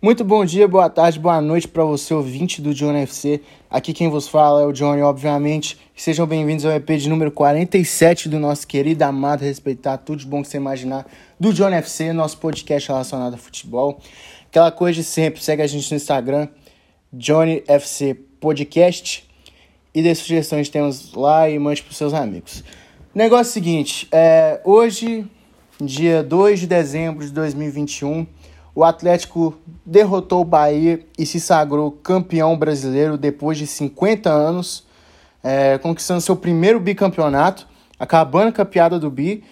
Muito bom dia, boa tarde, boa noite para você, ouvinte do Johnny FC. Aqui quem vos fala é o Johnny, obviamente. Sejam bem-vindos ao EP de número 47 do nosso querido, amado, respeitar tudo de bom que você imaginar do Johnny FC, nosso podcast relacionado a futebol. Aquela coisa de sempre, segue a gente no Instagram, Johnny FC Podcast, e dê sugestões de temas lá e mande para seus amigos. Negócio seguinte, é, hoje, dia 2 de dezembro de 2021 o Atlético derrotou o Bahia e se sagrou campeão brasileiro depois de 50 anos, é, conquistando seu primeiro bicampeonato, acabando com a piada do bi.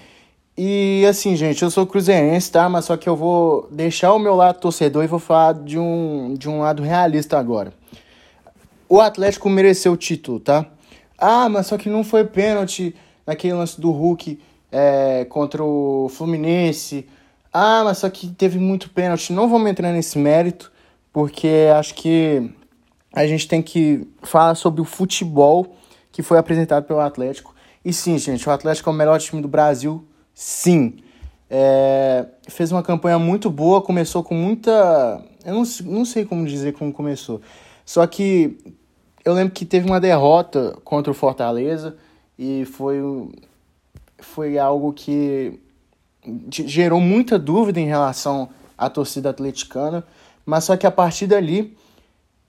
E assim, gente, eu sou cruzeirense, tá? Mas só que eu vou deixar o meu lado torcedor e vou falar de um, de um lado realista agora. O Atlético mereceu o título, tá? Ah, mas só que não foi pênalti naquele lance do Hulk é, contra o Fluminense. Ah, mas só que teve muito pênalti. Não vamos entrar nesse mérito, porque acho que a gente tem que falar sobre o futebol que foi apresentado pelo Atlético. E sim, gente, o Atlético é o melhor time do Brasil, sim. É, fez uma campanha muito boa, começou com muita. Eu não, não sei como dizer como começou. Só que eu lembro que teve uma derrota contra o Fortaleza e foi, foi algo que gerou muita dúvida em relação à torcida atleticana, mas só que a partir dali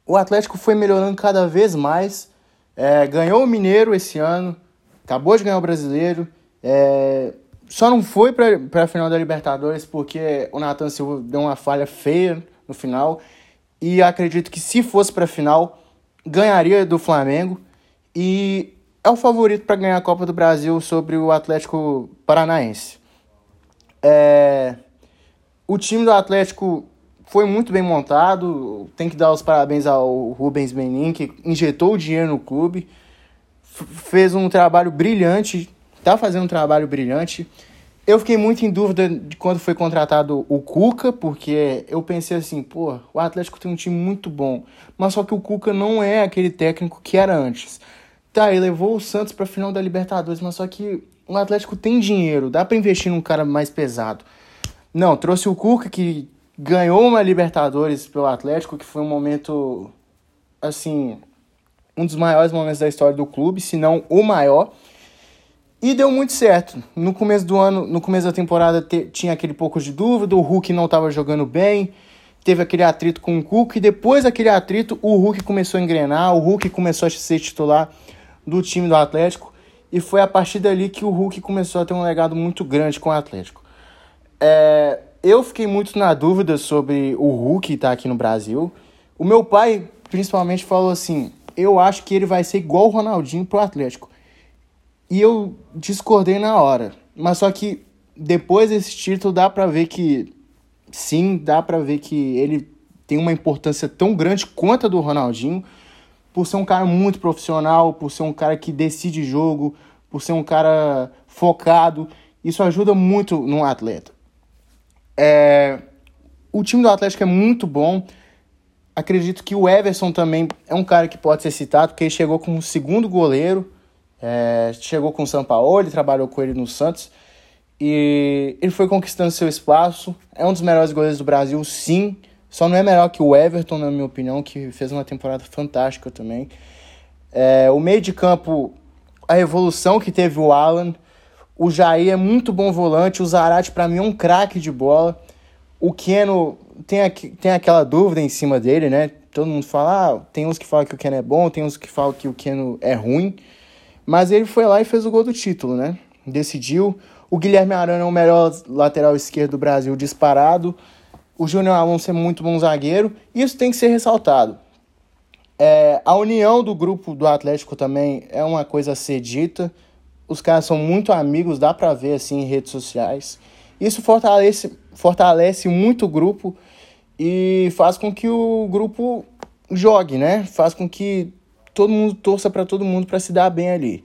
o Atlético foi melhorando cada vez mais, é, ganhou o Mineiro esse ano, acabou de ganhar o Brasileiro, é, só não foi para a final da Libertadores porque o Nathan Silva deu uma falha feia no final. E acredito que se fosse para a final ganharia do Flamengo. E é o favorito para ganhar a Copa do Brasil sobre o Atlético Paranaense. É, o time do Atlético foi muito bem montado. Tem que dar os parabéns ao Rubens Menin, que injetou o dinheiro no clube. Fez um trabalho brilhante. Tá fazendo um trabalho brilhante. Eu fiquei muito em dúvida de quando foi contratado o Cuca, porque eu pensei assim, pô, o Atlético tem um time muito bom, mas só que o Cuca não é aquele técnico que era antes. Tá, ele levou o Santos para final da Libertadores, mas só que o Atlético tem dinheiro, dá para investir num cara mais pesado. Não, trouxe o Cuca que ganhou uma Libertadores pelo Atlético, que foi um momento assim, um dos maiores momentos da história do clube, se não o maior. E deu muito certo. No começo do ano, no começo da temporada te, tinha aquele pouco de dúvida, o Hulk não estava jogando bem, teve aquele atrito com o Cuca e depois daquele atrito o Hulk começou a engrenar, o Hulk começou a ser titular do time do Atlético e foi a partir dali que o Hulk começou a ter um legado muito grande com o Atlético. É, eu fiquei muito na dúvida sobre o Hulk estar tá aqui no Brasil. O meu pai, principalmente, falou assim: eu acho que ele vai ser igual o Ronaldinho pro Atlético. E eu discordei na hora. Mas só que depois desse título dá pra ver que sim, dá pra ver que ele tem uma importância tão grande quanto a do Ronaldinho por ser um cara muito profissional, por ser um cara que decide jogo, por ser um cara focado. Isso ajuda muito no atleta. É, o time do Atlético é muito bom. Acredito que o Everson também é um cara que pode ser citado, porque ele chegou como segundo goleiro, é, chegou com o ele trabalhou com ele no Santos, e ele foi conquistando seu espaço. É um dos melhores goleiros do Brasil, sim. Só não é melhor que o Everton, na minha opinião, que fez uma temporada fantástica também. É, o meio de campo, a evolução que teve o Alan. O Jair é muito bom volante. O Zarate, para mim, é um craque de bola. O Keno tem, aqui, tem aquela dúvida em cima dele, né? Todo mundo fala, ah, tem uns que falam que o Keno é bom, tem uns que falam que o Keno é ruim. Mas ele foi lá e fez o gol do título, né? Decidiu. O Guilherme Arana é o melhor lateral esquerdo do Brasil disparado o Júnior Alonso é muito bom zagueiro, isso tem que ser ressaltado. É, a união do grupo do Atlético também é uma coisa a ser dita. Os caras são muito amigos, dá pra ver assim em redes sociais. Isso fortalece, fortalece muito o grupo e faz com que o grupo jogue, né? Faz com que todo mundo torça para todo mundo para se dar bem ali.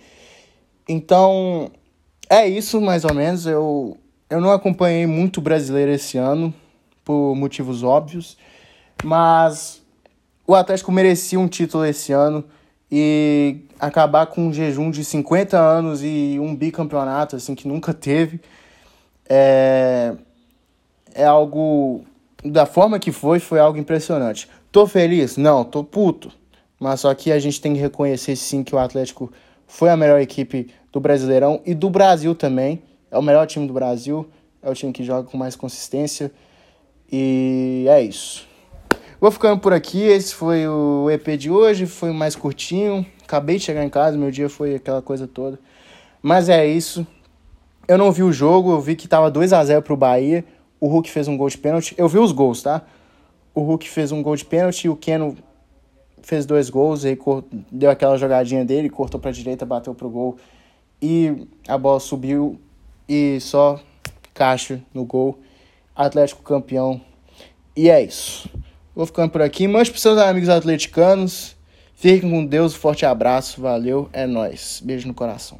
Então, é isso mais ou menos. Eu, eu não acompanhei muito brasileiro esse ano, por motivos óbvios, mas o Atlético merecia um título esse ano e acabar com um jejum de 50 anos e um bicampeonato assim que nunca teve é, é algo da forma que foi, foi algo impressionante. Tô feliz? Não, tô puto. Mas só que a gente tem que reconhecer sim que o Atlético foi a melhor equipe do Brasileirão e do Brasil também. É o melhor time do Brasil, é o time que joga com mais consistência. E é isso. Vou ficando por aqui. Esse foi o EP de hoje. Foi mais curtinho. Acabei de chegar em casa, meu dia foi aquela coisa toda. Mas é isso. Eu não vi o jogo, eu vi que tava 2 a 0 pro Bahia. O Hulk fez um gol de pênalti. Eu vi os gols, tá? O Hulk fez um gol de pênalti e o Keno fez dois gols, aí deu aquela jogadinha dele, cortou para a direita, bateu pro gol e a bola subiu e só caixa no gol. Atlético campeão. E é isso. Vou ficando por aqui. Mande para seus amigos atleticanos. Fiquem com Deus. Forte abraço. Valeu. É nós. Beijo no coração.